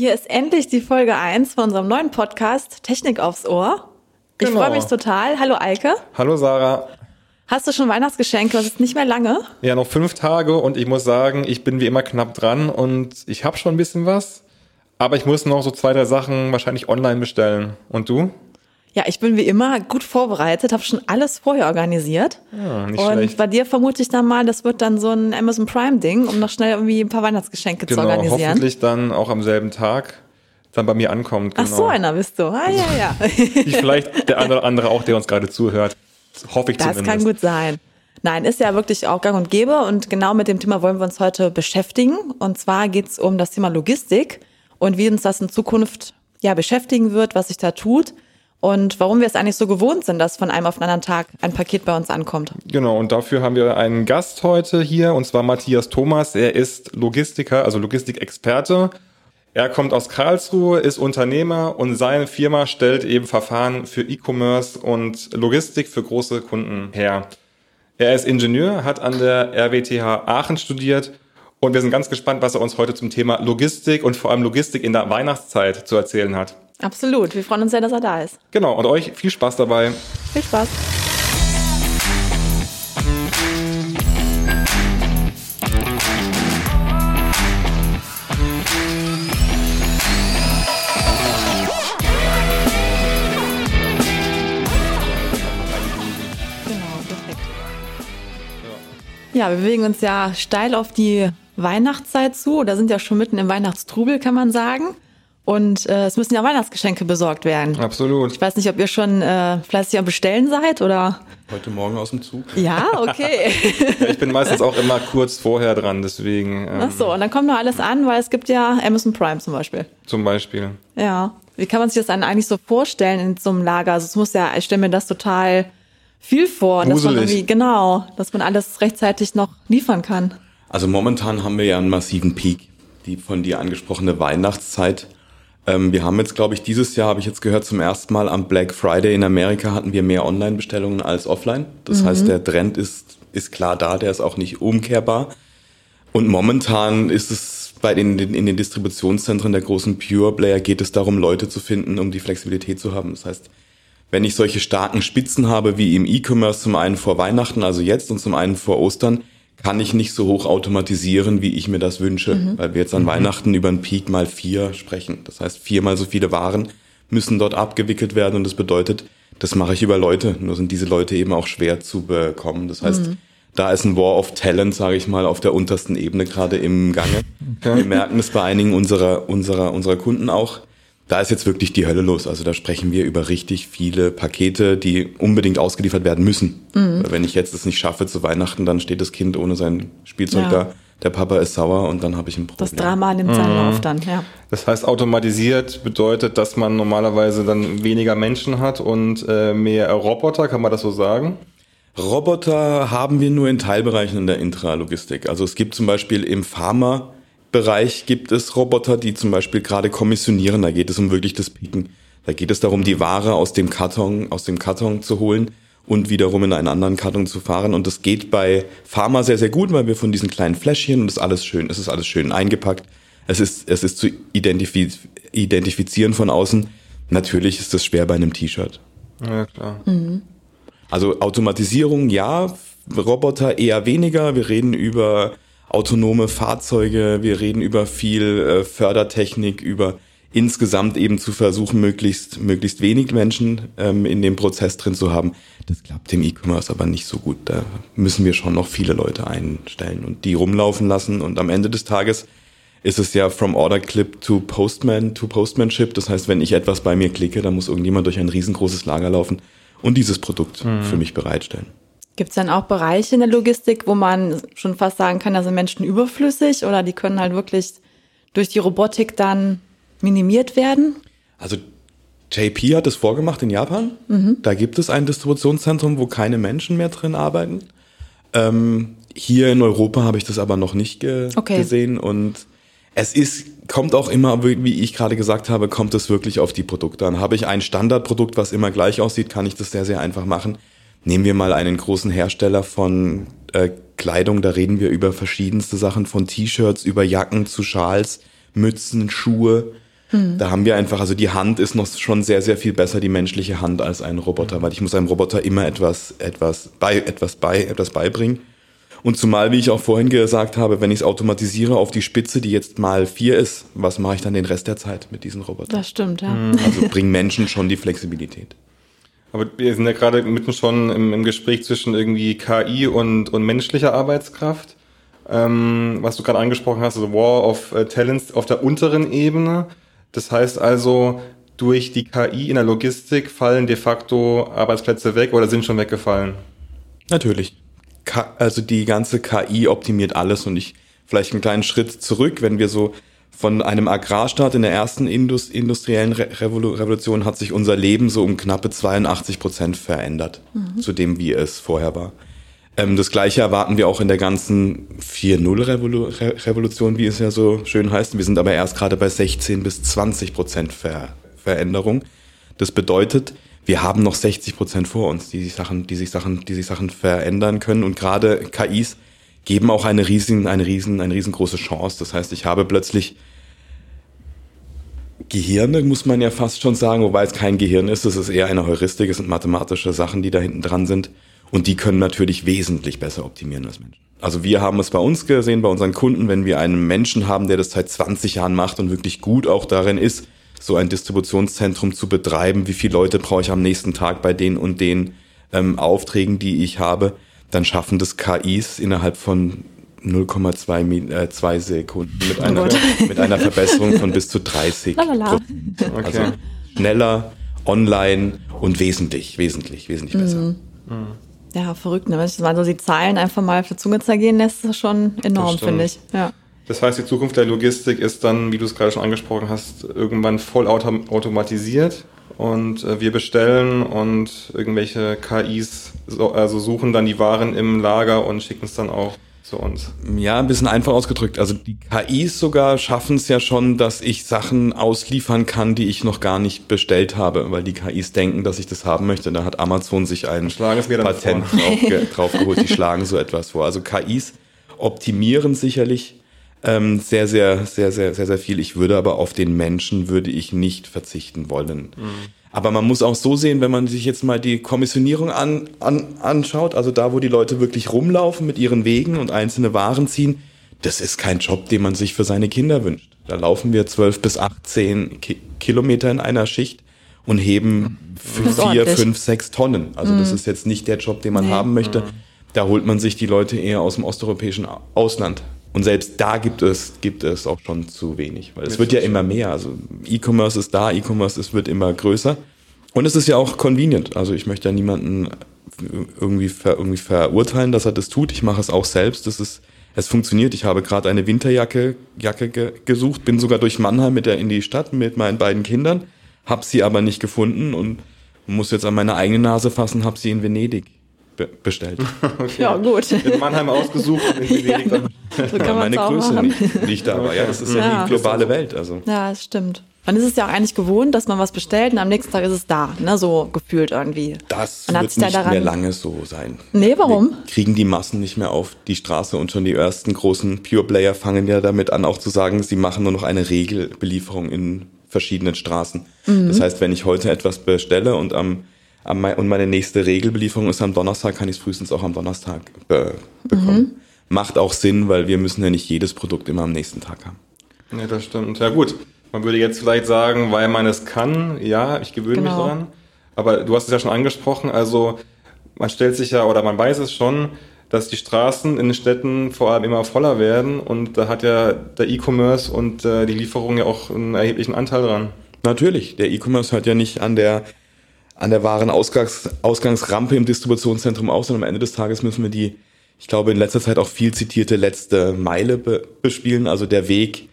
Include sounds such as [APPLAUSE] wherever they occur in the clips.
Hier ist endlich die Folge 1 von unserem neuen Podcast Technik aufs Ohr. Ich Genau. freue mich total. Hallo Eike. Hallo Sarah. Hast du schon Weihnachtsgeschenke? Es ist nicht mehr lange. Ja, noch fünf Tage und ich muss sagen, ich bin wie immer knapp dran und ich habe schon ein bisschen was. Aber ich muss noch so zwei, drei Sachen wahrscheinlich online bestellen. Und du? Ja, ich bin wie immer gut vorbereitet, habe schon alles vorher organisiert. Ja, nicht Und schlecht. bei dir vermute ich dann mal, das wird dann so ein Amazon Prime-Ding, um noch schnell irgendwie ein paar Weihnachtsgeschenke zu Genau, organisieren. hoffentlich dann auch am selben Tag dann bei mir ankommt. Ach Genau. so, einer bist du. Ah, ja, ja. [LAUGHS] Wie vielleicht der andere, andere auch, der uns gerade zuhört. Hoffe ich Das zumindest. kann gut sein. Nein, ist ja wirklich auch gang und gäbe und genau mit dem Thema wollen wir uns heute beschäftigen. Und zwar geht's um das Thema Logistik und wie uns das in Zukunft ja beschäftigen wird, was sich da tut und warum wir es eigentlich so gewohnt sind, dass von einem auf den anderen Tag ein Paket bei uns ankommt. Genau, und dafür haben wir einen Gast heute hier, und zwar Matthias Thomas. Er ist Logistiker, also Logistikexperte. Er kommt aus Karlsruhe, ist Unternehmer und seine Firma stellt eben Verfahren für E-Commerce und Logistik für große Kunden her. Er ist Ingenieur, hat an der RWTH Aachen studiert und wir sind ganz gespannt, was er uns heute zum Thema Logistik und vor allem Logistik in der Weihnachtszeit zu erzählen hat. Absolut. Wir freuen uns sehr, dass er da ist. Genau, und euch viel Spaß dabei. Viel Spaß. Genau, perfekt. Ja, wir bewegen uns ja steil auf die Weihnachtszeit zu oder sind ja schon mitten im Weihnachtstrubel, kann man sagen. Und äh, es müssen ja Weihnachtsgeschenke besorgt werden. Absolut. Ich weiß nicht, ob ihr schon äh, fleißig am Bestellen seid oder. Heute Morgen aus dem Zug. Ja, okay. [LAUGHS] Ja, ich bin meistens auch immer kurz vorher dran, deswegen ähm, Ach so, und dann kommt noch alles an, weil es gibt ja Amazon Prime zum Beispiel. zum Beispiel. Ja. Wie kann man sich das dann eigentlich so vorstellen in so einem Lager? Also es muss ja, ich stelle mir das total viel vor. und Dass man irgendwie, genau, dass man alles rechtzeitig noch liefern kann. Also momentan haben wir ja einen massiven Peak, die von dir angesprochene Weihnachtszeit. Ähm, wir haben jetzt, glaube ich, dieses Jahr, habe ich jetzt gehört, zum ersten Mal am Black Friday in Amerika hatten wir mehr Online-Bestellungen als offline. Das heißt, der Trend ist, ist klar da, der ist auch nicht umkehrbar. Und momentan ist es bei den, in den Distributionszentren der großen Pure Player geht es darum, Leute zu finden, um die Flexibilität zu haben. Das heißt, wenn ich solche starken Spitzen habe wie im E-Commerce zum einen vor Weihnachten, also jetzt, und zum einen vor Ostern, kann ich nicht so hoch automatisieren, wie ich mir das wünsche, weil wir jetzt an Weihnachten über einen Peak mal vier sprechen. Das heißt, viermal so viele Waren müssen dort abgewickelt werden und das bedeutet, das mache ich über Leute. Nur sind diese Leute eben auch schwer zu bekommen. Das heißt, da ist ein War of Talent, sage ich mal, auf der untersten Ebene gerade im Gange. Wir merken es bei einigen unserer, unserer, unserer Kunden auch. Da ist jetzt wirklich die Hölle los. Also da sprechen wir über richtig viele Pakete, die unbedingt ausgeliefert werden müssen. Weil wenn ich jetzt es nicht schaffe zu Weihnachten, dann steht das Kind ohne sein Spielzeug Ja. da. Der Papa ist sauer und dann habe ich ein Problem. Das Drama nimmt seinen Lauf dann, ja. Das heißt, automatisiert bedeutet, dass man normalerweise dann weniger Menschen hat und äh, mehr Roboter, kann man das so sagen? Roboter haben wir nur in Teilbereichen in der Intralogistik. Also es gibt zum Beispiel im Pharma-Bereich gibt es Roboter, die zum Beispiel gerade kommissionieren. Da geht es um wirklich das Picken. Da geht es darum, die Ware aus dem Karton, aus dem Karton zu holen und wiederum in einen anderen Karton zu fahren. Und das geht bei Pharma sehr, sehr gut, weil wir von diesen kleinen Fläschchen und das ist alles schön, es ist alles schön eingepackt. Es ist, es ist zu identifiz identifizieren von außen. Natürlich ist das schwer bei einem T-Shirt. Ja, klar. Also Automatisierung ja, Roboter eher weniger. Wir reden über autonome Fahrzeuge, wir reden über viel äh, Fördertechnik, über insgesamt eben zu versuchen, möglichst, möglichst wenig Menschen ähm, in dem Prozess drin zu haben. Das klappt im E-Commerce aber nicht so gut. Da müssen wir schon noch viele Leute einstellen und die rumlaufen lassen. Und am Ende des Tages ist es ja from Order Clip to Postman to Postmanship. Das heißt, wenn ich etwas bei mir klicke, dann muss irgendjemand durch ein riesengroßes Lager laufen und dieses Produkt für mich bereitstellen. Gibt es dann auch Bereiche in der Logistik, wo man schon fast sagen kann, da sind Menschen überflüssig oder die können halt wirklich durch die Robotik dann minimiert werden? Also JP hat es vorgemacht in Japan. Da gibt es ein Distributionszentrum, wo keine Menschen mehr drin arbeiten. Ähm, hier in Europa habe ich das aber noch nicht ge Okay. gesehen und es ist, kommt auch immer, wie wie ich gerade gesagt habe, kommt es wirklich auf die Produkte an. Habe ich ein Standardprodukt, was immer gleich aussieht, kann ich das sehr, sehr einfach machen. Nehmen wir mal einen großen Hersteller von äh, Kleidung, da reden wir über verschiedenste Sachen, von T-Shirts, über Jacken zu Schals, Mützen, Schuhe. Mhm. Da haben wir einfach, also die Hand ist noch schon sehr, sehr viel besser, die menschliche Hand als ein Roboter, weil ich muss einem Roboter immer etwas, etwas bei, etwas bei, etwas beibringen. Und zumal, wie ich auch vorhin gesagt habe, wenn ich es automatisiere auf die Spitze, die jetzt mal vier ist, was mache ich dann den Rest der Zeit mit diesen Robotern? Das stimmt, ja. Also bringen [LAUGHS] Menschen schon die Flexibilität. Aber wir sind ja gerade mitten schon im, im Gespräch zwischen irgendwie KI und, und menschlicher Arbeitskraft. Ähm, was du gerade angesprochen hast, also War of äh, Talents auf der unteren Ebene. Das heißt also, durch die KI in der Logistik fallen de facto Arbeitsplätze weg oder sind schon weggefallen? Natürlich. also die ganze KI optimiert alles und ich vielleicht einen kleinen Schritt zurück, wenn wir so von einem Agrarstaat in der ersten Indust industriellen Re Revolution hat sich unser Leben so um knappe 82 Prozent verändert, mhm. zu dem, wie es vorher war. Ähm, das gleiche erwarten wir auch in der ganzen 4.0-Revolution, wie es ja so schön heißt. Wir sind aber erst gerade bei 16 bis 20 Prozent Ver Veränderung. Das bedeutet, wir haben noch 60 Prozent vor uns, die sich Sachen, die sich Sachen, die sich Sachen verändern können. Und gerade KIs geben auch eine riesen, eine riesen, eine riesengroße Chance. Das heißt, ich habe plötzlich Gehirne, muss man ja fast schon sagen, wobei es kein Gehirn ist, es ist eher eine Heuristik, es sind mathematische Sachen, die da hinten dran sind. Und die können natürlich wesentlich besser optimieren als Menschen. Also wir haben es bei uns gesehen, bei unseren Kunden, wenn wir einen Menschen haben, der das seit 20 Jahren macht und wirklich gut auch darin ist, so ein Distributionszentrum zu betreiben, wie viele Leute brauche ich am nächsten Tag bei den und den ähm, Aufträgen, die ich habe, dann schaffen das KIs innerhalb von 0,2 äh, zwei Sekunden mit oh einer, mit einer Verbesserung von bis zu 30 Prozent. Okay. Also schneller, online und wesentlich, wesentlich, wesentlich besser. Mhm. Mhm. Ja, verrückt, ne? Wenn ich mal so die Zahlen einfach mal auf der Zunge zergehen lässt, ist das schon enorm, finde ich. Ja. Das heißt, die Zukunft der Logistik ist dann, wie du es gerade schon angesprochen hast, irgendwann voll automatisiert und äh, wir bestellen und irgendwelche KIs so, also suchen dann die Waren im Lager und schicken es dann auch zu uns. Ja, ein bisschen einfach ausgedrückt. Also die KIs sogar schaffen es ja schon, dass ich Sachen ausliefern kann, die ich noch gar nicht bestellt habe, weil die KIs denken, dass ich das haben möchte. Da hat Amazon sich ein Patent draufge [LAUGHS] draufgeholt. Die schlagen so etwas vor. Also KIs optimieren sicherlich ähm, sehr, sehr, sehr, sehr, sehr, sehr viel. Ich würde aber auf den Menschen würde ich nicht verzichten wollen. Mhm. Aber man muss auch so sehen, wenn man sich jetzt mal die Kommissionierung an, an, anschaut, also da, wo die Leute wirklich rumlaufen mit ihren Wegen und einzelne Waren ziehen, das ist kein Job, den man sich für seine Kinder wünscht. Da laufen wir zwölf bis achtzehn Ki Kilometer in einer Schicht und heben vier, fünf, sechs Tonnen. Also mhm. das ist jetzt nicht der Job, den man nee. haben möchte. Da holt man sich die Leute eher aus dem osteuropäischen Ausland. Und selbst da gibt es, gibt es auch schon zu wenig, weil es wird ja immer mehr. Also E-Commerce ist da, E-Commerce ist, wird immer größer. Und es ist ja auch convenient. Also ich möchte ja niemanden irgendwie, ver, irgendwie verurteilen, dass er das tut. Ich mache es auch selbst. Das ist, es funktioniert. Ich habe gerade eine Winterjacke Jacke ge, gesucht, bin sogar durch Mannheim mit der in die Stadt mit meinen beiden Kindern, habe sie aber nicht gefunden und muss jetzt an meine eigene Nase fassen, habe sie in Venedig be bestellt. [LAUGHS] Okay. Ja, gut. In Mannheim ausgesucht [LAUGHS] und in ja, dann. So kann [LAUGHS] meine Größe nicht, nicht da, aber ja, das ist ja, ja die globale Welt. Also. Ja, das stimmt. Man ist es ja auch eigentlich gewohnt, dass man was bestellt und am nächsten Tag ist es da, ne? so gefühlt irgendwie. Das man wird nicht daran... mehr lange so sein. Nee, warum? Wir kriegen die Massen nicht mehr auf die Straße und schon die ersten großen Pure Player fangen ja damit an, auch zu sagen, sie machen nur noch eine Regelbelieferung in verschiedenen Straßen. Mhm. Das heißt, wenn ich heute etwas bestelle und am und meine nächste Regelbelieferung ist am Donnerstag, kann ich es frühestens auch am Donnerstag be bekommen. Mhm. Macht auch Sinn, weil wir müssen ja nicht jedes Produkt immer am nächsten Tag haben. Ja, das stimmt. Ja gut, man würde jetzt vielleicht sagen, weil man es kann, ja, ich gewöhne genau. mich daran. Aber du hast es ja schon angesprochen, also man stellt sich ja, oder man weiß es schon, dass die Straßen in den Städten vor allem immer voller werden und da hat ja der E-Commerce und äh, die Lieferung ja auch einen erheblichen Anteil dran. Natürlich, der E-Commerce hört ja nicht an der an der wahren Ausgangs Ausgangsrampe im Distributionszentrum aus und am Ende des Tages müssen wir die, ich glaube in letzter Zeit auch viel zitierte letzte Meile be bespielen, also der Weg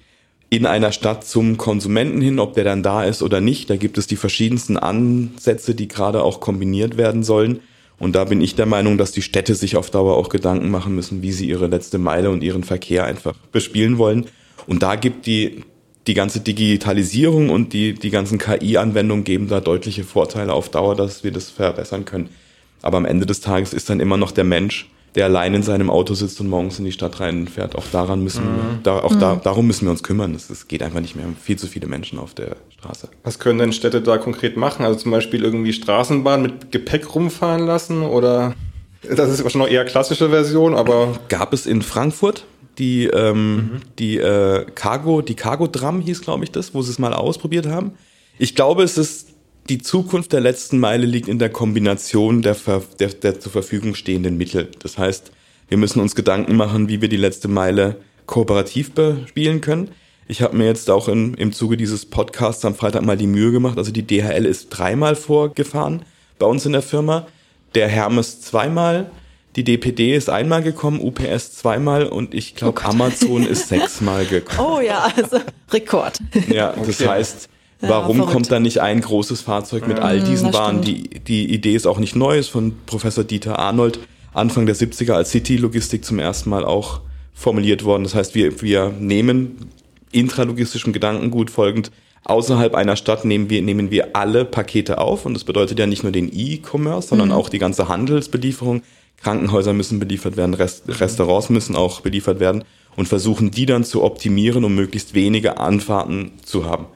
in einer Stadt zum Konsumenten hin, ob der dann da ist oder nicht. Da gibt es die verschiedensten Ansätze, die gerade auch kombiniert werden sollen. Und da bin ich der Meinung, dass die Städte sich auf Dauer auch Gedanken machen müssen, wie sie ihre letzte Meile und ihren Verkehr einfach bespielen wollen. Und da gibt die die ganze Digitalisierung und die, die ganzen KI-Anwendungen geben da deutliche Vorteile auf Dauer, dass wir das verbessern können. Aber am Ende des Tages ist dann immer noch der Mensch, der allein in seinem Auto sitzt und morgens in die Stadt reinfährt. Auch daran müssen mhm. wir, da, auch mhm. da, darum müssen wir uns kümmern. Es geht einfach nicht mehr. Wir haben viel zu viele Menschen auf der Straße. Was können denn Städte da konkret machen? Also zum Beispiel irgendwie Straßenbahn mit Gepäck rumfahren lassen oder? Das ist wahrscheinlich noch eher klassische Version, aber. Gab es in Frankfurt die, ähm, mhm. die äh, Cargo, die Cargo-Dram hieß, glaube ich, das, wo sie es mal ausprobiert haben. Ich glaube, es ist die Zukunft der letzten Meile liegt in der Kombination der, der, der zur Verfügung stehenden Mittel. Das heißt, wir müssen uns Gedanken machen, wie wir die letzte Meile kooperativ bespielen können. Ich habe mir jetzt auch in, im Zuge dieses Podcasts am Freitag mal die Mühe gemacht. Also die DHL ist dreimal vorgefahren bei uns in der Firma, der Hermes zweimal, die DPD ist einmal gekommen, UPS zweimal und ich glaube oh Amazon ist [LAUGHS] sechsmal gekommen. Oh ja, also Rekord. Ja, das okay. heißt, Warum verrückt. kommt da nicht ein großes Fahrzeug mit all diesen Waren? Die, die Idee ist auch nicht neu, ist von Professor Dieter Arnold Anfang der 70er als City-Logistik zum ersten Mal auch formuliert worden. Das heißt, wir, wir nehmen intralogistischem Gedankengut folgend außerhalb einer Stadt nehmen wir, nehmen wir alle Pakete auf und das bedeutet ja nicht nur den E-Commerce, sondern mhm. auch die ganze Handelsbelieferung. Krankenhäuser müssen beliefert werden, Rest, Restaurants müssen auch beliefert werden und versuchen die dann zu optimieren, um möglichst wenige Anfahrten zu haben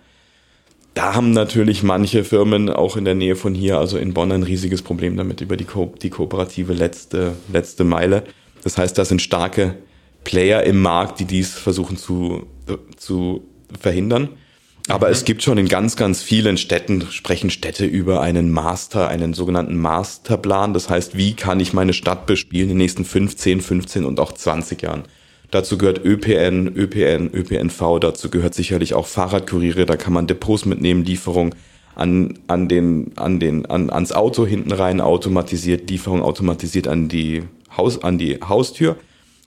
da haben natürlich manche Firmen auch in der Nähe von hier, also in Bonn, ein riesiges Problem damit über die, Ko die kooperative letzte, letzte Meile. Das heißt, da sind starke Player im Markt, die dies versuchen zu, zu verhindern. Aber mhm. es gibt schon in ganz, ganz vielen Städten, sprechen Städte über einen Master, einen sogenannten Masterplan. Das heißt, wie kann ich meine Stadt bespielen in den nächsten 15, 15 und auch 20 Jahren? Dazu gehört ÖPN, ÖPN, ÖPNV, dazu gehört sicherlich auch Fahrradkuriere, da kann man Depots mitnehmen, Lieferung an, an den, an den, an, ans Auto hinten rein automatisiert, Lieferung automatisiert an die Haus, an die Haustür.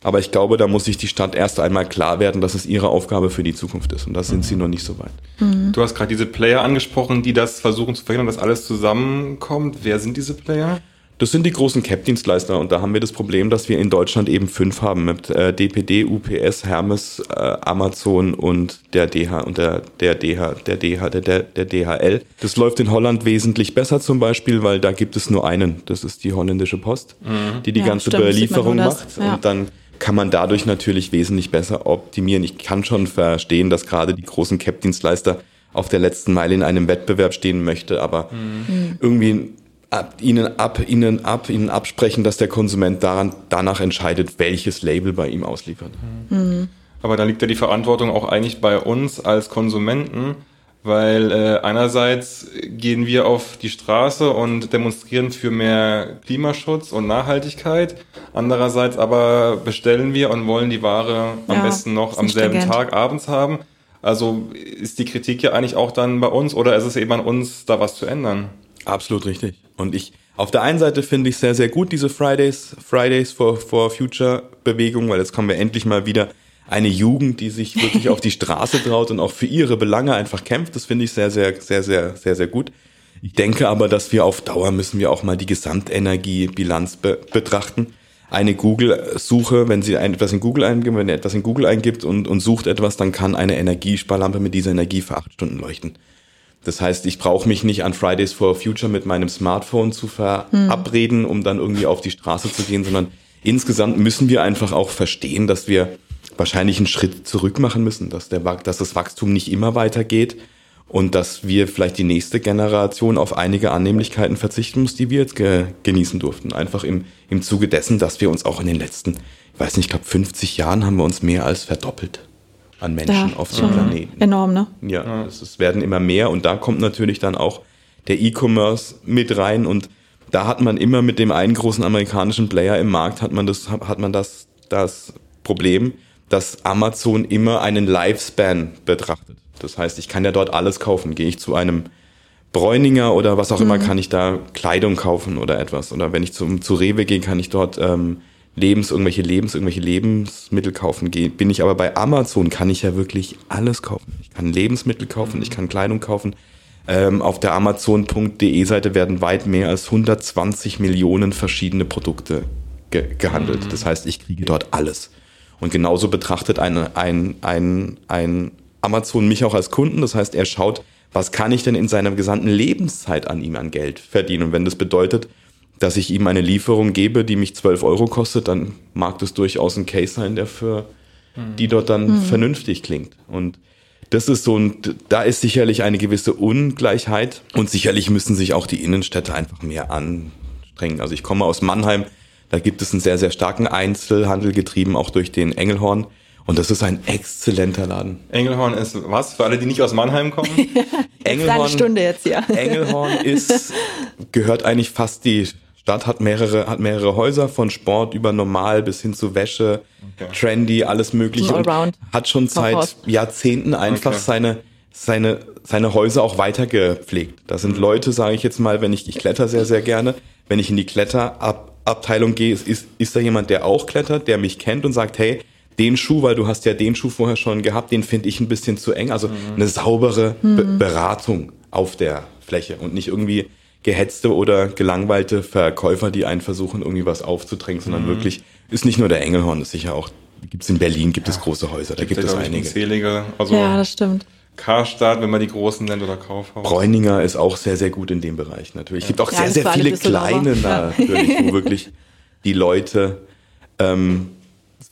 Aber ich glaube, da muss sich die Stadt erst einmal klar werden, dass es ihre Aufgabe für die Zukunft ist. Und da sind mhm. sie noch nicht so weit. Mhm. Du hast gerade diese Player angesprochen, die das versuchen zu verhindern, dass alles zusammenkommt. Wer sind diese Player? Das sind die großen Cap-Dienstleister und da haben wir das Problem, dass wir in Deutschland eben fünf haben mit äh, DPD, UPS, Hermes, äh, Amazon und der DH und der der DH, der DH, der, der, der DHL. Das läuft in Holland wesentlich besser zum Beispiel, weil da gibt es nur einen. Das ist die holländische Post, mhm. die die ja, ganze stimmt, Belieferung macht ja. und dann kann man dadurch natürlich wesentlich besser optimieren. Ich kann schon verstehen, dass gerade die großen Cap-Dienstleister auf der letzten Meile in einem Wettbewerb stehen möchte, aber mhm. irgendwie ab, ihnen ab, ihnen ab, ihnen absprechen, dass der Konsument daran, danach entscheidet, welches Label bei ihm ausliefert. Mhm. Aber da liegt ja die Verantwortung auch eigentlich bei uns als Konsumenten, weil äh, einerseits gehen wir auf die Straße und demonstrieren für mehr Klimaschutz und Nachhaltigkeit, andererseits aber bestellen wir und wollen die Ware am besten noch am selben Tag abends haben. Also ist die Kritik ja eigentlich auch dann bei uns oder ist es eben an uns, da was zu ändern? Absolut richtig. Und ich, auf der einen Seite finde ich sehr, sehr gut diese Fridays, Fridays for, for Future Bewegung, weil jetzt kommen wir endlich mal wieder eine Jugend, die sich wirklich auf die Straße traut und auch für ihre Belange einfach kämpft. Das finde ich sehr, sehr, sehr, sehr, sehr, sehr gut. Ich denke aber, dass wir auf Dauer müssen wir auch mal die Gesamtenergiebilanz be betrachten. Eine Google-Suche, wenn Sie etwas in Google eingeben, wenn ihr etwas in Google eingibt und, und sucht etwas, dann kann eine Energiesparlampe mit dieser Energie für acht Stunden leuchten. Das heißt, ich brauche mich nicht an Fridays for Future mit meinem Smartphone zu verabreden, um dann irgendwie auf die Straße zu gehen, sondern insgesamt müssen wir einfach auch verstehen, dass wir wahrscheinlich einen Schritt zurück machen müssen, dass, der, dass das Wachstum nicht immer weitergeht und dass wir vielleicht die nächste Generation auf einige Annehmlichkeiten verzichten muss, die wir jetzt ge genießen durften. Einfach im, im Zuge dessen, dass wir uns auch in den letzten, ich weiß nicht, ich glaube 50 Jahren haben wir uns mehr als verdoppelt an Menschen ja, auf dem Planeten. Enorm, ne? Ja, es, es werden immer mehr und da kommt natürlich dann auch der E-Commerce mit rein und da hat man immer mit dem einen großen amerikanischen Player im Markt hat man das hat man das das Problem, dass Amazon immer einen Lifespan betrachtet. Das heißt, ich kann ja dort alles kaufen. Gehe ich zu einem Bräuninger oder was auch mhm. immer, kann ich da Kleidung kaufen oder etwas. Oder wenn ich zum, zu Rewe gehe, kann ich dort ähm, Lebens, irgendwelche Lebens, irgendwelche Lebensmittel kaufen gehe, bin ich aber bei Amazon, kann ich ja wirklich alles kaufen. Ich kann Lebensmittel kaufen, ich kann Kleidung kaufen. Ähm, auf der Amazon.de Seite werden weit mehr als 120 Millionen verschiedene Produkte ge gehandelt. Mhm. Das heißt, ich kriege dort alles. Und genauso betrachtet ein, ein, ein, ein Amazon mich auch als Kunden. Das heißt, er schaut, was kann ich denn in seiner gesamten Lebenszeit an ihm an Geld verdienen? Und wenn das bedeutet, dass ich ihm eine Lieferung gebe, die mich 12 Euro kostet, dann mag das durchaus ein Case sein, der für die dort dann mhm. vernünftig klingt. Und das ist so ein, da ist sicherlich eine gewisse Ungleichheit und sicherlich müssen sich auch die Innenstädte einfach mehr anstrengen. Also ich komme aus Mannheim, da gibt es einen sehr, sehr starken Einzelhandel getrieben, auch durch den Engelhorn. Und das ist ein exzellenter Laden. Engelhorn ist was? Für alle, die nicht aus Mannheim kommen? [LAUGHS] Engelhorn, eine Stunde jetzt hier. Engelhorn ist, [LAUGHS] gehört eigentlich fast die Stadt, hat mehrere, hat mehrere Häuser von Sport über normal bis hin zu Wäsche, okay. trendy, alles mögliche. Und hat schon seit Jahrzehnten einfach okay. seine, seine, seine Häuser auch weiter gepflegt. Da sind Leute, sage ich jetzt mal, wenn ich, ich kletter sehr, sehr gerne, wenn ich in die Kletterabteilung gehe, ist, ist, ist da jemand, der auch klettert, der mich kennt und sagt, hey, den Schuh, weil du hast ja den Schuh vorher schon gehabt, den finde ich ein bisschen zu eng. Also mhm. eine saubere mhm. Be Beratung auf der Fläche und nicht irgendwie gehetzte oder gelangweilte Verkäufer, die einen versuchen, irgendwie was aufzudrängen, sondern mhm. wirklich, ist nicht nur der Engelhorn, ist sicher auch, gibt es in Berlin, gibt ja. es große Häuser, da gibt, es einige. Unzählige, also ja, das stimmt. Karstadt, wenn man die großen nennt, oder Kaufhaus. Bräuninger ist auch sehr, sehr gut in dem Bereich natürlich. Es gibt auch ja, sehr, sehr viele kleine natürlich, wo wirklich die Leute ähm,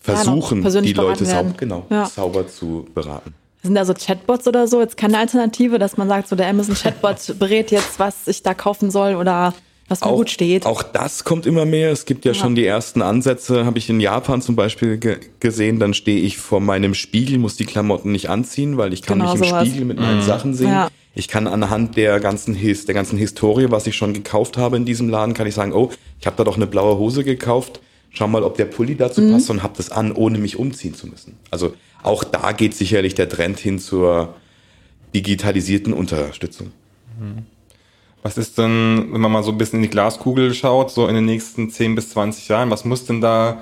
versuchen, ja, die Leute sauber, genau, ja. sauber zu beraten. Sind da so Chatbots oder so jetzt keine Alternative, dass man sagt, so der Amazon Chatbot [LAUGHS] berät jetzt, was ich da kaufen soll oder was mir auch, gut steht? Auch das kommt immer mehr. Es gibt ja, ja. schon die ersten Ansätze, habe ich in Japan zum Beispiel ge gesehen. Dann stehe ich vor meinem Spiegel, muss die Klamotten nicht anziehen, weil ich kann genau mich im sowas. Spiegel mit meinen mhm. Sachen sehen. Ja. Ich kann anhand der ganzen, His der ganzen Historie, was ich schon gekauft habe in diesem Laden, kann ich sagen, oh, ich habe da doch eine blaue Hose gekauft schau mal, ob der Pulli dazu mhm. passt und hab das an, ohne mich umziehen zu müssen. Also auch da geht sicherlich der Trend hin zur digitalisierten Unterstützung. Mhm. Was ist denn, wenn man mal so ein bisschen in die Glaskugel schaut, so in den nächsten 10 bis 20 Jahren, was muss denn da,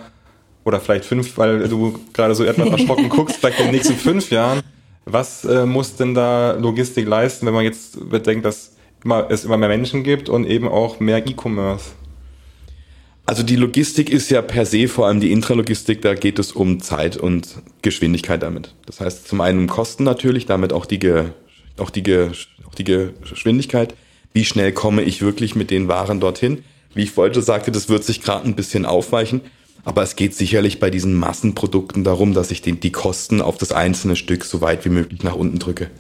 oder vielleicht fünf, weil du gerade so etwas erschrocken [LAUGHS] guckst, vielleicht in den nächsten fünf Jahren, was äh, muss denn da Logistik leisten, wenn man jetzt bedenkt, dass immer, es immer mehr Menschen gibt und eben auch mehr E-Commerce? Also die Logistik ist ja per se, vor allem die Intralogistik, da geht es um Zeit und Geschwindigkeit damit. Das heißt zum einen um Kosten natürlich, damit auch die, Ge, auch die, Ge, auch die Geschwindigkeit. Wie schnell komme ich wirklich mit den Waren dorthin? Wie ich vorhin sagte, das wird sich gerade ein bisschen aufweichen. Aber es geht sicherlich bei diesen Massenprodukten darum, dass ich den, die Kosten auf das einzelne Stück so weit wie möglich nach unten drücke.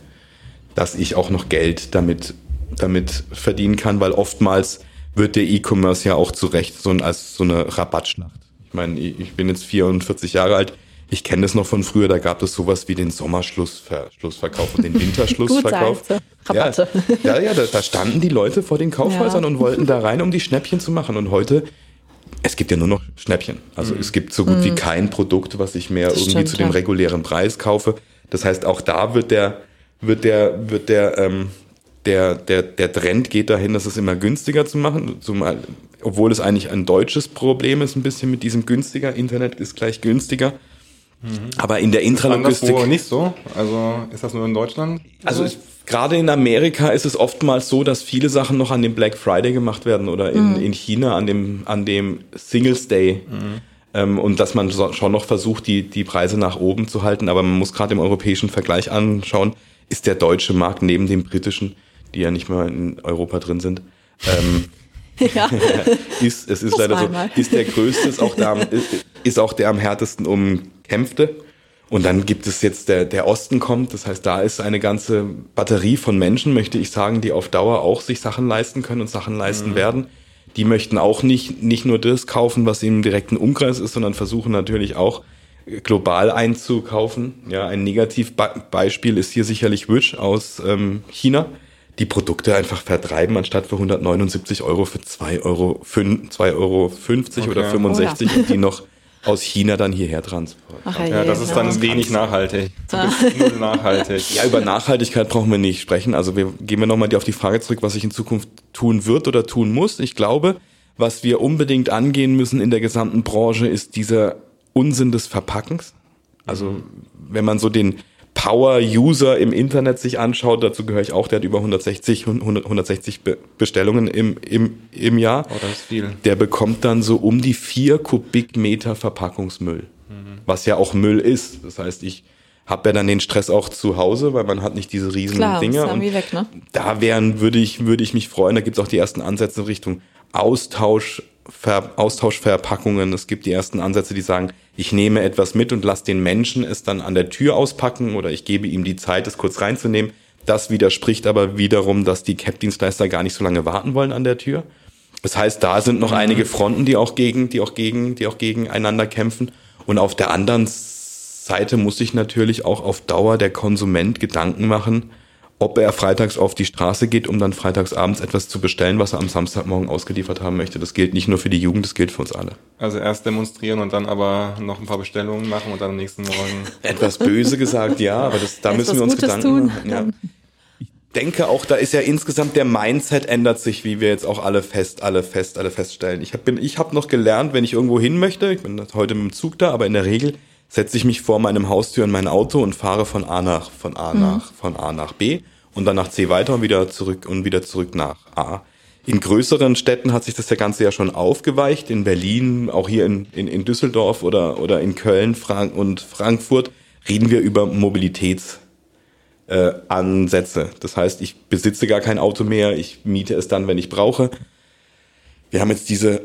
Dass ich auch noch Geld damit, damit verdienen kann, weil oftmals wird der E-Commerce ja auch zu Recht so als so eine Rabattschlacht. Ich meine, ich bin jetzt 44 Jahre alt. Ich kenne das noch von früher, da gab es sowas wie den Sommerschlussverkauf und den Winterschlussverkauf. [LAUGHS] Ja, ja, ja da, da, standen die Leute vor den Kaufhäusern ja. und wollten da rein, um die Schnäppchen zu machen. Und heute, es gibt ja nur noch Schnäppchen. Also mhm. es gibt so gut mhm. wie kein Produkt, was ich mehr das irgendwie stimmt, zu dem ja. regulären Preis kaufe. Das heißt, auch da wird der, wird der, wird der, ähm, der, der, der Trend geht dahin, dass es immer günstiger zu machen, zumal, obwohl es eigentlich ein deutsches Problem ist, ein bisschen mit diesem günstiger. Internet ist gleich günstiger. Mhm. Aber in der Intralogistik. Ist nicht so? Also ist das nur in Deutschland? Also ich, gerade in Amerika ist es oftmals so, dass viele Sachen noch an dem Black Friday gemacht werden oder in, mhm. in China an dem, an dem Singles Day. Mhm. Ähm, und dass man so, schon noch versucht, die, die Preise nach oben zu halten. Aber man muss gerade im europäischen Vergleich anschauen, ist der deutsche Markt neben dem britischen die ja nicht mehr in Europa drin sind. Ähm, [LAUGHS] [LAUGHS] ja. [LAUGHS] ist, es ist das leider so, [LAUGHS] ist der größte, ist auch der, ist auch der am härtesten umkämpfte. Und dann gibt es jetzt der, der Osten kommt, das heißt, da ist eine ganze Batterie von Menschen, möchte ich sagen, die auf Dauer auch sich Sachen leisten können und Sachen leisten mhm. werden. Die möchten auch nicht, nicht nur das kaufen, was im direkten Umkreis ist, sondern versuchen natürlich auch global einzukaufen. Ja, ein Negativbeispiel ist hier sicherlich Wish aus ähm, China die Produkte einfach vertreiben, anstatt für 179 Euro für 2 Euro, 5, 2 Euro 50 okay. oder 65 oh, ja. und die noch aus China dann hierher transportieren. Ja, das ist dann wenig nachhaltig. Null nachhaltig. Ja, über Nachhaltigkeit brauchen wir nicht sprechen. Also wir gehen wir nochmal auf die Frage zurück, was ich in Zukunft tun wird oder tun muss. Ich glaube, was wir unbedingt angehen müssen in der gesamten Branche, ist dieser Unsinn des Verpackens. Also wenn man so den Power-User im Internet sich anschaut, dazu gehöre ich auch, der hat über 160, 100, 160 Bestellungen im, im, im Jahr. Oh, das ist viel. Der bekommt dann so um die vier Kubikmeter Verpackungsmüll, mhm. was ja auch Müll ist. Das heißt, ich habe ja dann den Stress auch zu Hause, weil man hat nicht diese riesen Klar, Dinger. Und weg, ne? Da wären, würde ich, würde ich mich freuen, da gibt es auch die ersten Ansätze in Richtung Austausch, Ver, Austauschverpackungen. Es gibt die ersten Ansätze, die sagen, ich nehme etwas mit und lasse den Menschen es dann an der Tür auspacken oder ich gebe ihm die Zeit, es kurz reinzunehmen. Das widerspricht aber wiederum, dass die CAP-Dienstleister gar nicht so lange warten wollen an der Tür. Das heißt, da sind noch mhm. einige Fronten, die auch gegen, die auch gegen, die auch gegeneinander kämpfen. Und auf der anderen Seite muss sich natürlich auch auf Dauer der Konsument Gedanken machen, ob er freitags auf die Straße geht, um dann freitags abends etwas zu bestellen, was er am Samstagmorgen ausgeliefert haben möchte. Das gilt nicht nur für die Jugend, das gilt für uns alle. Also erst demonstrieren und dann aber noch ein paar Bestellungen machen und dann am nächsten Morgen. [LAUGHS] Etwas böse gesagt, ja, aber das, da müssen wir uns Gutes Gedanken tun. machen. Ja. Ich denke auch, da ist ja insgesamt der Mindset ändert sich, wie wir jetzt auch alle fest, alle fest, alle feststellen. Ich habe ich hab noch gelernt, wenn ich irgendwo hin möchte, ich bin heute mit dem Zug da, aber in der Regel setze ich mich vor meinem Haustür in mein Auto und fahre von A nach, von A mhm. nach, von A nach B und dann nach C weiter und wieder zurück und wieder zurück nach A. In größeren Städten hat sich das ja Ganze ja schon aufgeweicht. In Berlin, auch hier in, in, in Düsseldorf oder, oder in Köln Frank und Frankfurt reden wir über Mobilitätsansätze. Äh, Ansätze. das heißt, ich besitze gar kein Auto mehr, ich miete es dann, wenn ich brauche. Wir haben jetzt diese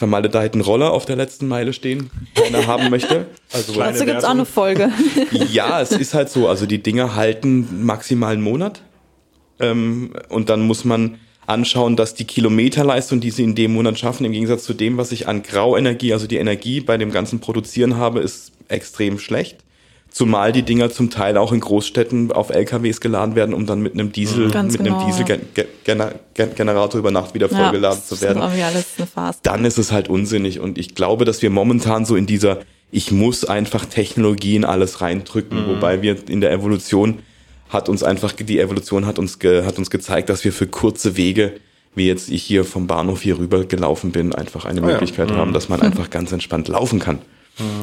vermaledeiten Roller auf der letzten Meile stehen, keiner haben möchte. Also Dazu gibt's auch eine Folge. [LAUGHS] ja, es ist halt so. Also die Dinger halten maximal einen Monat. Ähm, und dann muss man anschauen, dass die Kilometerleistung, die sie in dem Monat schaffen, im Gegensatz zu dem, was ich an Grauenergie, also die Energie bei dem ganzen Produzieren habe, ist extrem schlecht. Zumal die Dinger zum Teil auch in Großstädten auf LKWs geladen werden, um dann mit einem Diesel, mhm. Ganz mit genau, einem Dieselgenerator über Nacht wieder vollgeladen ja, zu werden. Dann ist es halt unsinnig. Und ich glaube, dass wir momentan so in dieser, ich muss einfach Technologien alles reindrücken, mhm. wobei wir in der Evolution hat uns einfach, die Evolution hat uns, ge, hat uns gezeigt, dass wir für kurze Wege wie jetzt ich hier vom Bahnhof hier rüber gelaufen bin, einfach eine oh Möglichkeit ja. haben, mhm. dass man einfach ganz entspannt laufen kann.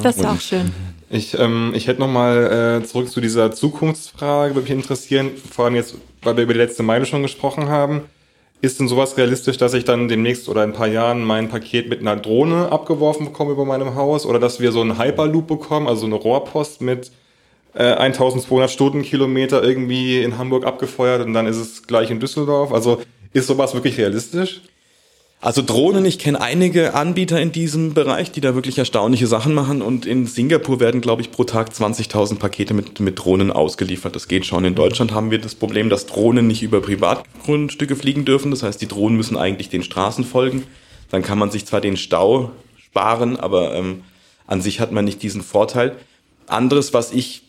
Das ist auch schön. Ich, ähm, ich hätte nochmal äh, zurück zu dieser Zukunftsfrage, würde mich interessieren, vor allem jetzt, weil wir über die letzte Meile schon gesprochen haben. Ist denn sowas realistisch, dass ich dann demnächst oder in ein paar Jahren mein Paket mit einer Drohne abgeworfen bekomme über meinem Haus oder dass wir so einen Hyperloop bekommen, also eine Rohrpost mit äh, 1200 Stundenkilometer irgendwie in Hamburg abgefeuert und dann ist es gleich in Düsseldorf? Also ist sowas wirklich realistisch? Also Drohnen, ich kenne einige Anbieter in diesem Bereich, die da wirklich erstaunliche Sachen machen und in Singapur werden, glaube ich, pro Tag 20.000 Pakete mit, mit Drohnen ausgeliefert. Das geht schon. In Deutschland haben wir das Problem, dass Drohnen nicht über Privatgrundstücke fliegen dürfen. Das heißt, die Drohnen müssen eigentlich den Straßen folgen. Dann kann man sich zwar den Stau sparen, aber ähm, an sich hat man nicht diesen Vorteil. Anderes, was ich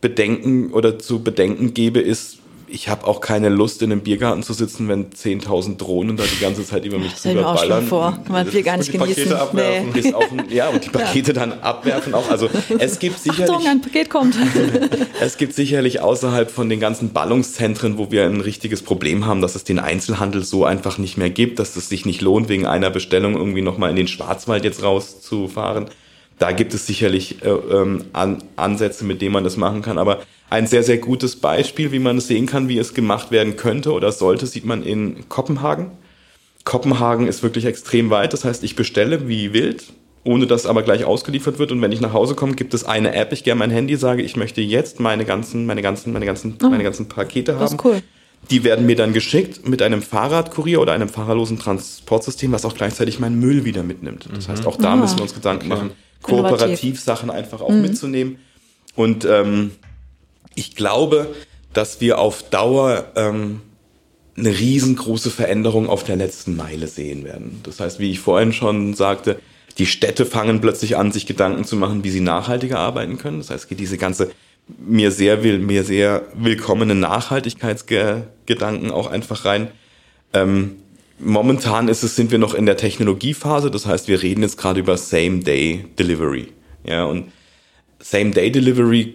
bedenken oder zu bedenken gebe, ist, ich habe auch keine Lust, in einem Biergarten zu sitzen, wenn 10.000 Drohnen da die ganze Zeit über mich drüber ballern. Stell mir vor, man Bier gar nicht genießen. Pakete abwerfen. Nee. Ist auch ein, ja, und die Pakete ja. dann abwerfen auch. Also es gibt sicherlich... Achtung, ein Paket kommt. [LAUGHS] es gibt sicherlich außerhalb von den ganzen Ballungszentren, wo wir ein richtiges Problem haben, dass es den Einzelhandel so einfach nicht mehr gibt, dass es sich nicht lohnt, wegen einer Bestellung irgendwie nochmal in den Schwarzwald jetzt rauszufahren. Da gibt es sicherlich äh, ähm, An Ansätze, mit denen man das machen kann, aber ein sehr, sehr gutes Beispiel, wie man sehen kann, wie es gemacht werden könnte oder sollte, sieht man in Kopenhagen. Kopenhagen ist wirklich extrem weit. Das heißt, ich bestelle wie wild, ohne dass aber gleich ausgeliefert wird. Und wenn ich nach Hause komme, gibt es eine App. Ich gehe mein Handy, sage, ich möchte jetzt meine ganzen, meine ganzen, meine ganzen, oh, meine ganzen Pakete haben. Das ist cool. Die werden mir dann geschickt mit einem Fahrradkurier oder einem fahrerlosen Transportsystem, was auch gleichzeitig meinen Müll wieder mitnimmt. Das heißt, auch da ah, müssen wir uns Gedanken okay. machen, kooperativ Sachen einfach auch mhm. mitzunehmen. Und ähm, ich glaube, dass wir auf Dauer ähm, eine riesengroße Veränderung auf der letzten Meile sehen werden. Das heißt, wie ich vorhin schon sagte, die Städte fangen plötzlich an, sich Gedanken zu machen, wie sie nachhaltiger arbeiten können. Das heißt, geht diese ganze mir sehr will, mir sehr willkommene Nachhaltigkeitsgedanken auch einfach rein. Ähm, momentan ist es, sind wir noch in der Technologiephase. Das heißt, wir reden jetzt gerade über Same-Day-Delivery. Ja, und Same-Day-Delivery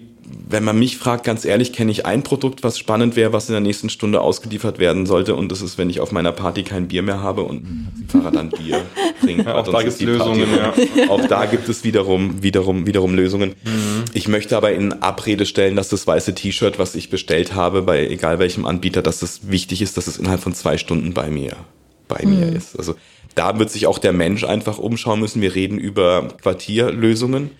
wenn man mich fragt, ganz ehrlich, kenne ich ein Produkt, was spannend wäre, was in der nächsten Stunde ausgeliefert werden sollte. Und das ist, wenn ich auf meiner Party kein Bier mehr habe und die Fahrer dann Bier [LAUGHS] trinken. Ja, auch da gibt es Lösungen, ja. [LAUGHS] Auch da gibt es wiederum, wiederum, wiederum Lösungen. Mhm. Ich möchte aber in Abrede stellen, dass das weiße T-Shirt, was ich bestellt habe, bei egal welchem Anbieter, dass es wichtig ist, dass es innerhalb von zwei Stunden bei mir, bei mhm. mir ist. Also da wird sich auch der Mensch einfach umschauen müssen. Wir reden über Quartierlösungen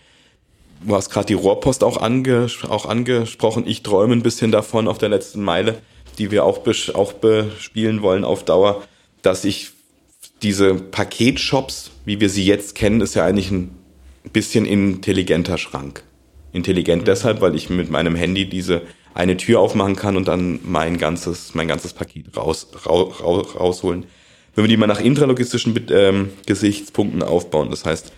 du hast gerade die Rohrpost auch, ange, auch angesprochen. Ich träume ein bisschen davon auf der letzten Meile, die wir auch, bes auch bespielen wollen auf Dauer, dass ich diese Paketshops, wie wir sie jetzt kennen, ist ja eigentlich ein bisschen intelligenter Schrank. Intelligent mhm. deshalb, weil ich mit meinem Handy diese eine Tür aufmachen kann und dann mein ganzes, mein ganzes Paket raus, raus, raus rausholen. Wenn wir die mal nach intralogistischen ähm, Gesichtspunkten aufbauen, das heißt,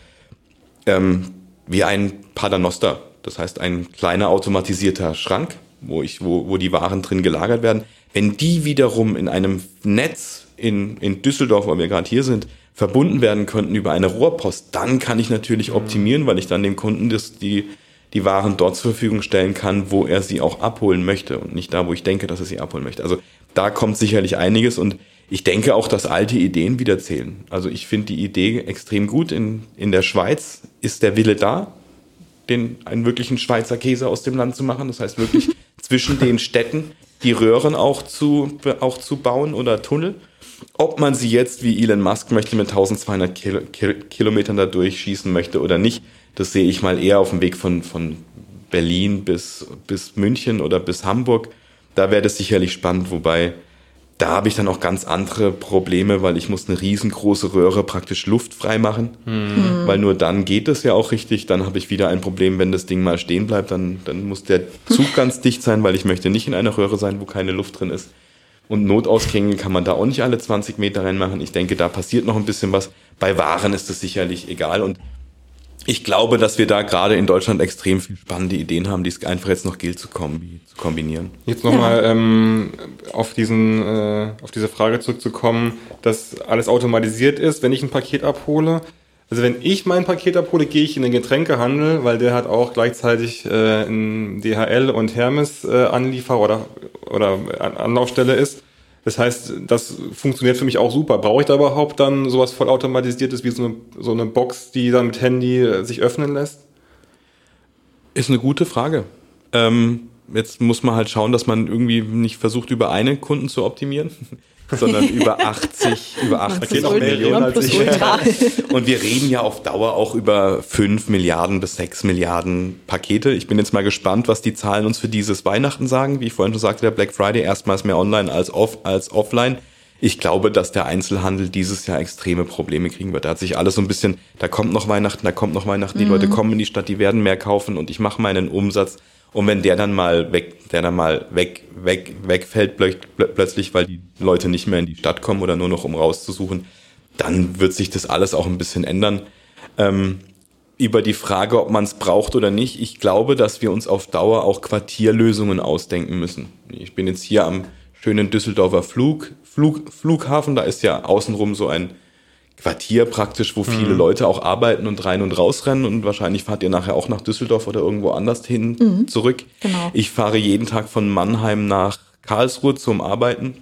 ähm, wie ein Paternoster, das heißt ein kleiner automatisierter Schrank, wo ich, wo, wo die Waren drin gelagert werden. Wenn die wiederum in einem Netz in, in Düsseldorf, wo wir gerade hier sind, verbunden werden könnten über eine Rohrpost, dann kann ich natürlich optimieren, weil ich dann dem Kunden das, die, die Waren dort zur Verfügung stellen kann, wo er sie auch abholen möchte und nicht da, wo ich denke, dass er sie abholen möchte. Also da kommt sicherlich einiges und ich denke auch, dass alte Ideen wieder zählen. Also ich finde die Idee extrem gut. In, in der Schweiz ist der Wille da, den, einen wirklichen Schweizer Käse aus dem Land zu machen. Das heißt wirklich [LAUGHS] zwischen den Städten die Röhren auch zu, auch zu bauen oder Tunnel. Ob man sie jetzt, wie Elon Musk möchte, mit 1200 Kil Kilometern da durchschießen möchte oder nicht, das sehe ich mal eher auf dem Weg von, von Berlin bis, bis München oder bis Hamburg. Da wäre das sicherlich spannend, wobei da habe ich dann auch ganz andere Probleme, weil ich muss eine riesengroße Röhre praktisch luftfrei machen, mhm. weil nur dann geht es ja auch richtig. Dann habe ich wieder ein Problem, wenn das Ding mal stehen bleibt, dann, dann muss der Zug ganz dicht sein, weil ich möchte nicht in einer Röhre sein, wo keine Luft drin ist. Und Notausgänge kann man da auch nicht alle 20 Meter reinmachen. Ich denke, da passiert noch ein bisschen was. Bei Waren ist das sicherlich egal. Und ich glaube, dass wir da gerade in Deutschland extrem viel spannende Ideen haben, die es einfach jetzt noch gilt zu, kombi zu kombinieren. Jetzt nochmal ja. ähm, auf, diesen, äh, auf diese Frage zurückzukommen, dass alles automatisiert ist, wenn ich ein Paket abhole. Also wenn ich mein Paket abhole, gehe ich in den Getränkehandel, weil der hat auch gleichzeitig äh, in DHL und Hermes äh, Anliefer oder, oder Anlaufstelle ist. Das heißt, das funktioniert für mich auch super. Brauche ich da überhaupt dann sowas vollautomatisiertes wie so eine, so eine Box, die dann mit Handy äh, sich öffnen lässt? Ist eine gute Frage. Ähm, jetzt muss man halt schauen, dass man irgendwie nicht versucht, über einen Kunden zu optimieren, sondern über 80, über 80 Millionen als ich. Und wir reden ja auf Dauer auch über 5 Milliarden bis 6 Milliarden Pakete. Ich bin jetzt mal gespannt, was die Zahlen uns für dieses Weihnachten sagen. Wie ich vorhin schon sagte, der Black Friday erstmals mehr online als, off, als offline. Ich glaube, dass der Einzelhandel dieses Jahr extreme Probleme kriegen wird. Da hat sich alles so ein bisschen, da kommt noch Weihnachten, da kommt noch Weihnachten, die mhm. Leute kommen in die Stadt, die werden mehr kaufen und ich mache meinen Umsatz und wenn der dann mal weg, der dann mal weg, weg, wegfällt plötzlich, weil die Leute nicht mehr in die Stadt kommen oder nur noch um rauszusuchen, dann wird sich das alles auch ein bisschen ändern. Ähm, über die Frage, ob man es braucht oder nicht, ich glaube, dass wir uns auf Dauer auch Quartierlösungen ausdenken müssen. Ich bin jetzt hier am schönen Düsseldorfer Flug, Flug, Flughafen, da ist ja außenrum so ein Quartier praktisch, wo viele mhm. Leute auch arbeiten und rein und rausrennen und wahrscheinlich fahrt ihr nachher auch nach Düsseldorf oder irgendwo anders hin mhm. zurück. Genau. Ich fahre jeden Tag von Mannheim nach Karlsruhe zum Arbeiten.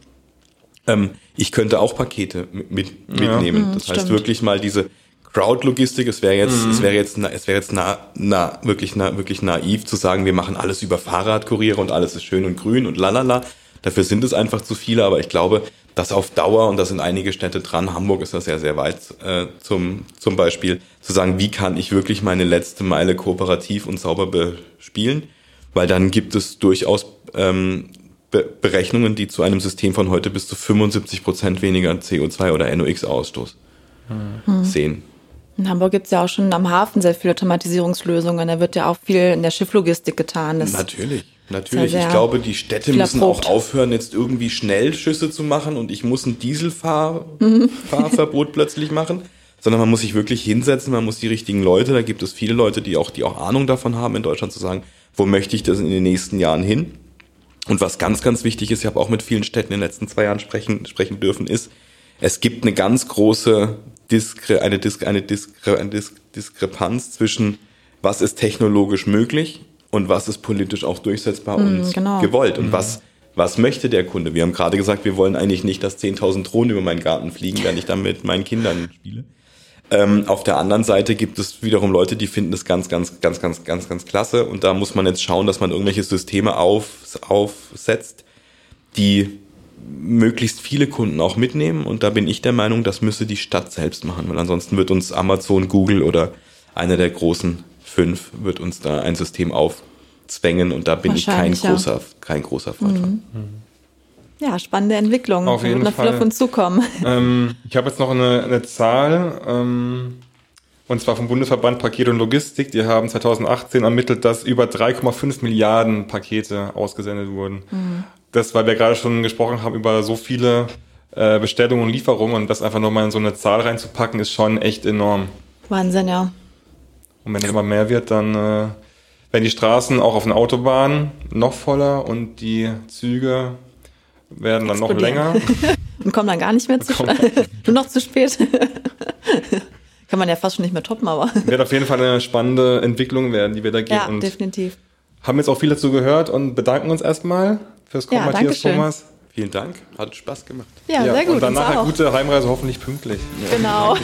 Ähm, ich könnte auch Pakete mit, mitnehmen. Ja. Mhm, das heißt stimmt. wirklich mal diese Crowd-Logistik. Es wäre jetzt, mhm. es wäre jetzt, es wäre jetzt na, na, wirklich, na, wirklich naiv zu sagen, wir machen alles über Fahrradkuriere und alles ist schön und grün und lalala. Dafür sind es einfach zu viele, aber ich glaube, das auf Dauer, und da sind einige Städte dran, Hamburg ist das ja sehr weit äh, zum, zum Beispiel, zu sagen, wie kann ich wirklich meine letzte Meile kooperativ und sauber bespielen, weil dann gibt es durchaus ähm, Be Berechnungen, die zu einem System von heute bis zu 75 Prozent weniger CO2 oder NOx-Ausstoß hm. sehen. In Hamburg gibt es ja auch schon am Hafen sehr viele Automatisierungslösungen. Da wird ja auch viel in der Schifflogistik getan. Natürlich. Natürlich, ich glaube, die Städte müssen auch aufhören, jetzt irgendwie Schnellschüsse zu machen und ich muss ein Dieselfahrverbot plötzlich machen, sondern man muss sich wirklich hinsetzen, man muss die richtigen Leute, da gibt es viele Leute, die auch, die auch Ahnung davon haben, in Deutschland zu sagen, wo möchte ich das in den nächsten Jahren hin? Und was ganz, ganz wichtig ist, ich habe auch mit vielen Städten in den letzten zwei Jahren sprechen, sprechen dürfen, ist, es gibt eine ganz große Diskre, eine, Disk, eine, Diskre, eine Disk, Diskrepanz zwischen was ist technologisch möglich und was ist politisch auch durchsetzbar mm, und genau. gewollt und mm. was was möchte der Kunde? Wir haben gerade gesagt, wir wollen eigentlich nicht, dass 10.000 Drohnen über meinen Garten fliegen, wenn ich dann mit meinen Kindern spiele. Ähm, auf der anderen Seite gibt es wiederum Leute, die finden das ganz, ganz, ganz, ganz, ganz, ganz klasse. Und da muss man jetzt schauen, dass man irgendwelche Systeme auf, aufsetzt, die möglichst viele Kunden auch mitnehmen. Und da bin ich der Meinung, das müsse die Stadt selbst machen, weil ansonsten wird uns Amazon, Google oder einer der großen 5 wird uns da ein System aufzwängen und da bin ich kein großer, kein großer Freund mhm. von. Ja, spannende Entwicklung. Auf jeden Wird Fall. auf uns zukommen. Ähm, ich habe jetzt noch eine, eine Zahl, ähm, und zwar vom Bundesverband Paket und Logistik. Die haben 2018 ermittelt, dass über 3,5 Milliarden Pakete ausgesendet wurden. Das, weil wir gerade schon gesprochen haben über so viele äh, Bestellungen und Lieferungen und das einfach nochmal in so eine Zahl reinzupacken, ist schon echt enorm. Wahnsinn, ja. Und wenn es immer mehr wird, dann äh, werden die Straßen auch auf den Autobahnen noch voller und die Züge werden dann noch länger. [LAUGHS] Und kommen dann gar nicht mehr zu [LAUGHS] Kommt- [LAUGHS] Nur noch zu spät. Kann man ja fast schon nicht mehr toppen, aber. Wird auf jeden Fall eine spannende Entwicklung werden, die wir da gehen. Ja, und definitiv. haben jetzt auch viel dazu gehört und bedanken uns erstmal fürs Kommen, Ja, Matthias. Thomas. Vielen Dank, hat Spaß gemacht. Ja, sehr gut. Und nachher auch. gute Heimreise hoffentlich pünktlich. Genau.